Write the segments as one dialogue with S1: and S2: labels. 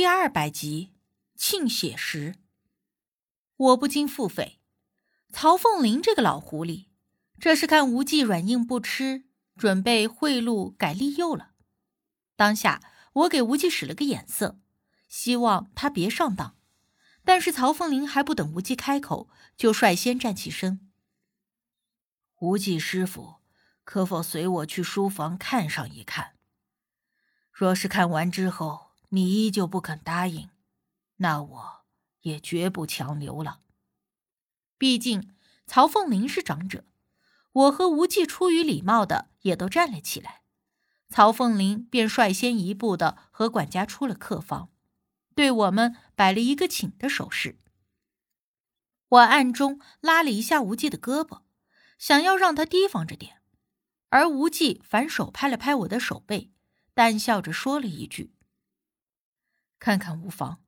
S1: 第二百集，庆血石。我不禁腹诽：曹凤林这个老狐狸，这是看无忌软硬不吃，准备贿赂改利诱了。当下，我给无忌使了个眼色，希望他别上当。但是曹凤林还不等无忌开口，就率先站起身：“
S2: 无忌师傅，可否随我去书房看上一看？若是看完之后……”你依旧不肯答应，那我也绝不强留了。
S1: 毕竟曹凤林是长者，我和无忌出于礼貌的也都站了起来。曹凤林便率先一步的和管家出了客房，对我们摆了一个请的手势。我暗中拉了一下无忌的胳膊，想要让他提防着点，而无忌反手拍了拍我的手背，淡笑着说了一句。看看无妨。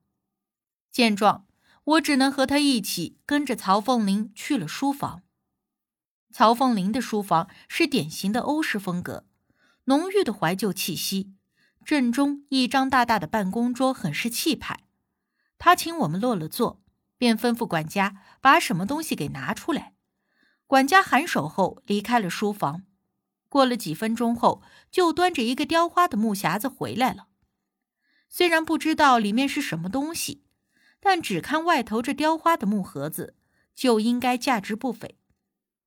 S1: 见状，我只能和他一起跟着曹凤林去了书房。曹凤林的书房是典型的欧式风格，浓郁的怀旧气息。正中一张大大的办公桌，很是气派。他请我们落了座，便吩咐管家把什么东西给拿出来。管家颔首后离开了书房。过了几分钟后，就端着一个雕花的木匣子回来了。虽然不知道里面是什么东西，但只看外头这雕花的木盒子，就应该价值不菲。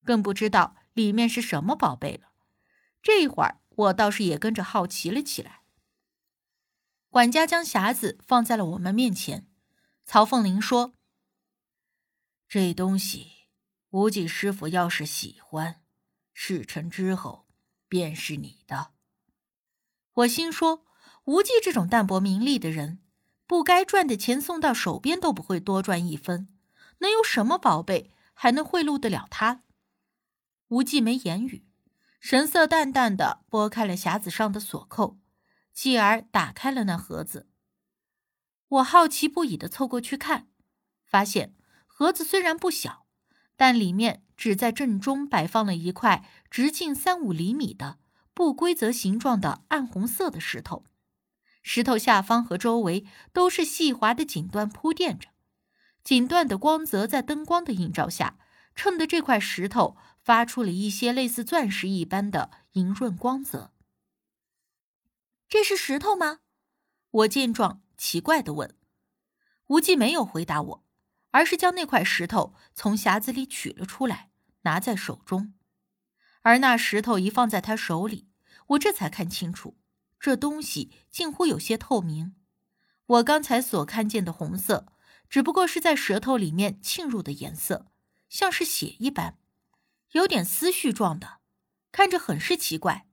S1: 更不知道里面是什么宝贝了。这会儿我倒是也跟着好奇了起来。管家将匣子放在了我们面前，曹凤林说：“
S2: 这东西，无忌师傅要是喜欢，事成之后便是你的。”
S1: 我心说。无忌这种淡泊名利的人，不该赚的钱送到手边都不会多赚一分，能有什么宝贝还能贿赂得了他？无忌没言语，神色淡淡的拨开了匣子上的锁扣，继而打开了那盒子。我好奇不已的凑过去看，发现盒子虽然不小，但里面只在正中摆放了一块直径三五厘米的不规则形状的暗红色的石头。石头下方和周围都是细滑的锦缎铺垫着，锦缎的光泽在灯光的映照下，衬得这块石头发出了一些类似钻石一般的莹润光泽。这是石头吗？我见状奇怪的问。无忌没有回答我，而是将那块石头从匣子里取了出来，拿在手中。而那石头一放在他手里，我这才看清楚。这东西近乎有些透明，我刚才所看见的红色，只不过是在舌头里面沁入的颜色，像是血一般，有点丝絮状的，看着很是奇怪。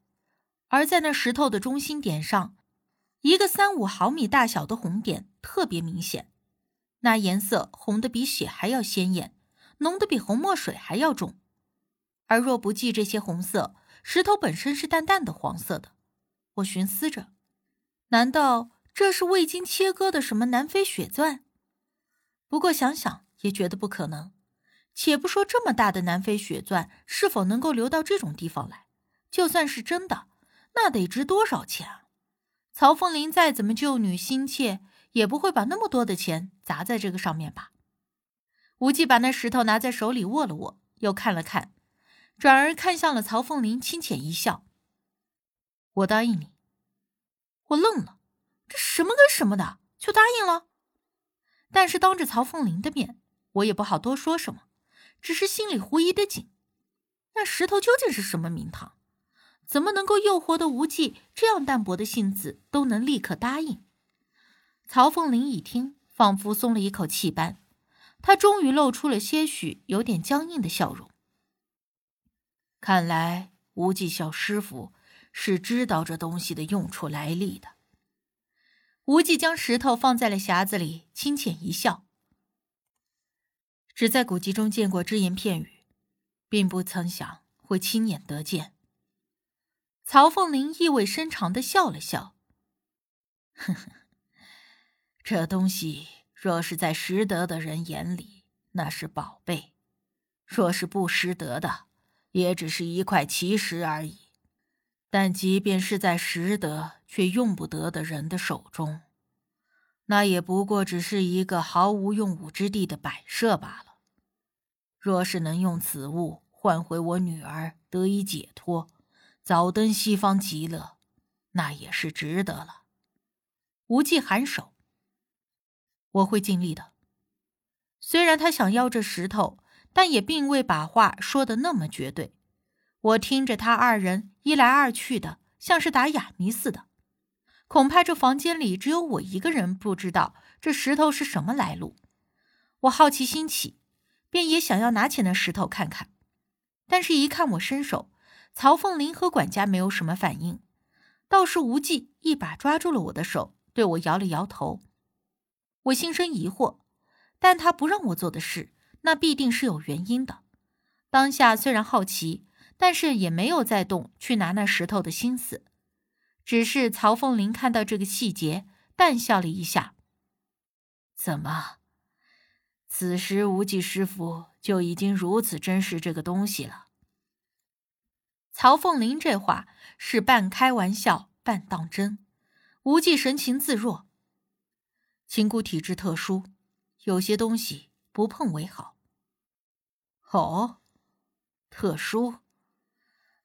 S1: 而在那石头的中心点上，一个三五毫米大小的红点特别明显，那颜色红的比血还要鲜艳，浓的比红墨水还要重。而若不计这些红色，石头本身是淡淡的黄色的。我寻思着，难道这是未经切割的什么南非血钻？不过想想也觉得不可能。且不说这么大的南非血钻是否能够流到这种地方来，就算是真的，那得值多少钱啊！曹凤林再怎么救女心切，也不会把那么多的钱砸在这个上面吧？无忌把那石头拿在手里握了握，又看了看，转而看向了曹凤林，轻浅一笑。我答应你。我愣了，这什么跟什么的就答应了？但是当着曹凤林的面，我也不好多说什么，只是心里狐疑的紧。那石头究竟是什么名堂？怎么能够诱惑的无忌这样淡薄的性子都能立刻答应？曹凤林一听，仿佛松了一口气般，他终于露出了些许有点僵硬的笑容。
S2: 看来无忌小师傅。是知道这东西的用处来历的。
S1: 无忌将石头放在了匣子里，轻浅一笑。只在古籍中见过只言片语，并不曾想会亲眼得见。曹凤林意味深长的笑了笑：“
S2: 呵呵，这东西若是在识得的人眼里，那是宝贝；若是不识得的，也只是一块奇石而已。”但即便是在识得却用不得的人的手中，那也不过只是一个毫无用武之地的摆设罢了。若是能用此物换回我女儿得以解脱，早登西方极乐，那也是值得了。
S1: 无忌颔首，我会尽力的。虽然他想要这石头，但也并未把话说的那么绝对。我听着他二人一来二去的，像是打哑谜似的。恐怕这房间里只有我一个人不知道这石头是什么来路。我好奇心起，便也想要拿起那石头看看。但是，一看我伸手，曹凤林和管家没有什么反应，倒是无忌一把抓住了我的手，对我摇了摇头。我心生疑惑，但他不让我做的事，那必定是有原因的。当下虽然好奇，但是也没有再动去拿那石头的心思。只是曹凤林看到这个细节，淡笑了一下。
S2: 怎么，此时无忌师傅就已经如此珍视这个东西了？
S1: 曹凤林这话是半开玩笑半当真。无忌神情自若。秦姑体质特殊，有些东西不碰为好。
S2: 哦，特殊？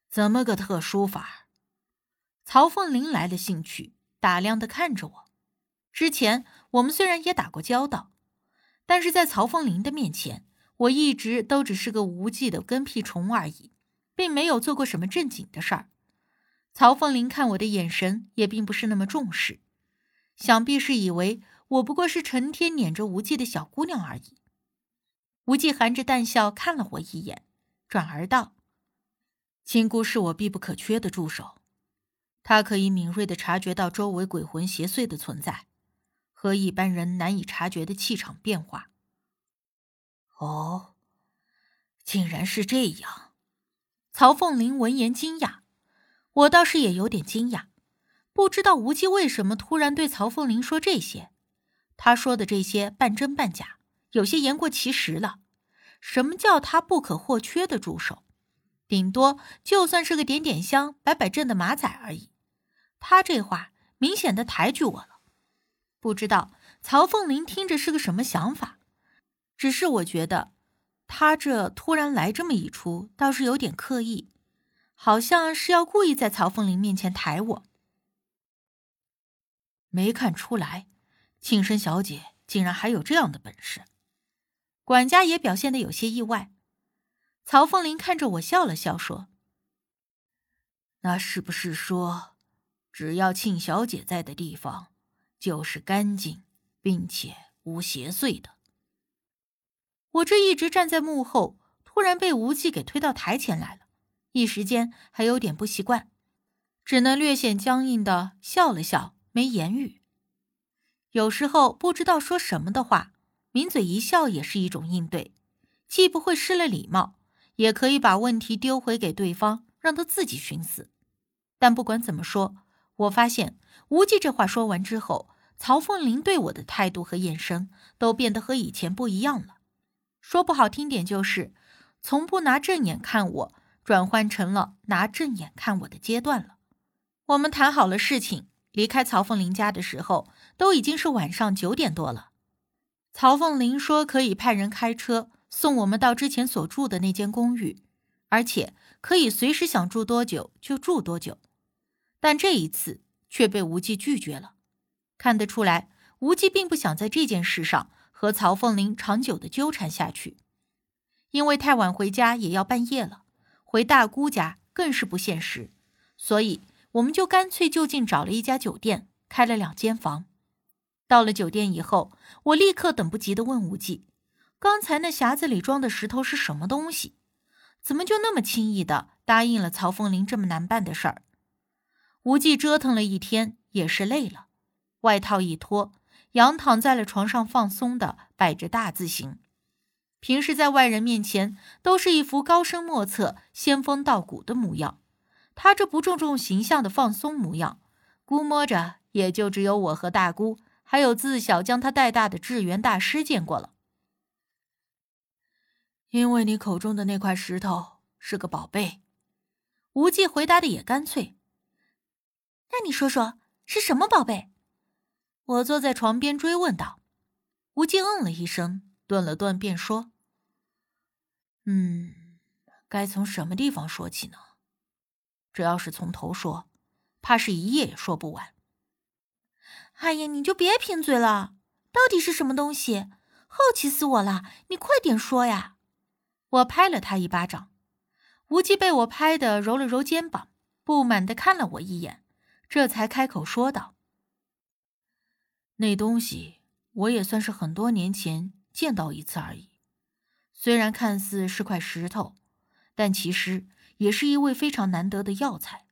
S2: 怎么个特殊法？
S1: 曹凤林来了兴趣，打量的看着我。之前我们虽然也打过交道，但是在曹凤林的面前，我一直都只是个无忌的跟屁虫而已，并没有做过什么正经的事儿。曹凤林看我的眼神也并不是那么重视，想必是以为我不过是成天撵着无忌的小姑娘而已。无忌含着淡笑看了我一眼，转而道：“
S2: 青姑是我必不可缺的助手。”他可以敏锐的察觉到周围鬼魂邪祟的存在，和一般人难以察觉的气场变化。哦，竟然是这样！
S1: 曹凤林闻言惊讶，我倒是也有点惊讶，不知道无忌为什么突然对曹凤林说这些。他说的这些半真半假，有些言过其实了。什么叫他不可或缺的助手？顶多就算是个点点香、摆摆阵的马仔而已。他这话明显的抬举我了。不知道曹凤林听着是个什么想法，只是我觉得他这突然来这么一出，倒是有点刻意，好像是要故意在曹凤林面前抬我。
S2: 没看出来，庆生小姐竟然还有这样的本事。
S1: 管家也表现的有些意外。曹凤林看着我笑了笑，说：“
S2: 那是不是说，只要庆小姐在的地方，就是干净并且无邪祟的？”
S1: 我这一直站在幕后，突然被无忌给推到台前来了，一时间还有点不习惯，只能略显僵硬的笑了笑，没言语。有时候不知道说什么的话，抿嘴一笑也是一种应对，既不会失了礼貌。也可以把问题丢回给对方，让他自己寻死。但不管怎么说，我发现无忌这话说完之后，曹凤林对我的态度和眼神都变得和以前不一样了。说不好听点，就是从不拿正眼看我，转换成了拿正眼看我的阶段了。我们谈好了事情，离开曹凤林家的时候，都已经是晚上九点多了。曹凤林说可以派人开车。送我们到之前所住的那间公寓，而且可以随时想住多久就住多久。但这一次却被无忌拒绝了。看得出来，无忌并不想在这件事上和曹凤林长久的纠缠下去。因为太晚回家也要半夜了，回大姑家更是不现实，所以我们就干脆就近找了一家酒店，开了两间房。到了酒店以后，我立刻等不及的问无忌。刚才那匣子里装的石头是什么东西？怎么就那么轻易的答应了曹凤林这么难办的事儿？无忌折腾了一天，也是累了，外套一脱，仰躺在了床上，放松的摆着大字形。平时在外人面前都是一副高深莫测、仙风道骨的模样，他这不注重形象的放松模样，估摸着也就只有我和大姑，还有自小将他带大的智源大师见过了。
S2: 因为你口中的那块石头是个宝贝，
S1: 无忌回答的也干脆。
S3: 那你说说是什么宝贝？
S1: 我坐在床边追问道。无忌嗯了一声，顿了顿，便说：“
S2: 嗯，该从什么地方说起呢？这要是从头说，怕是一夜也说不完。”
S1: 哎呀，你就别贫嘴了，到底是什么东西？好奇死我了！你快点说呀！我拍了他一巴掌。无忌被我拍的揉了揉肩膀，不满的看了我一眼，这才开口说道：“
S2: 那东西。”我也算是很多年前见到一次而已，虽然看似是块石头，但其实也是一味非常难得的药材，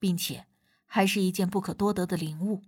S2: 并且还是一件不可多得的灵物。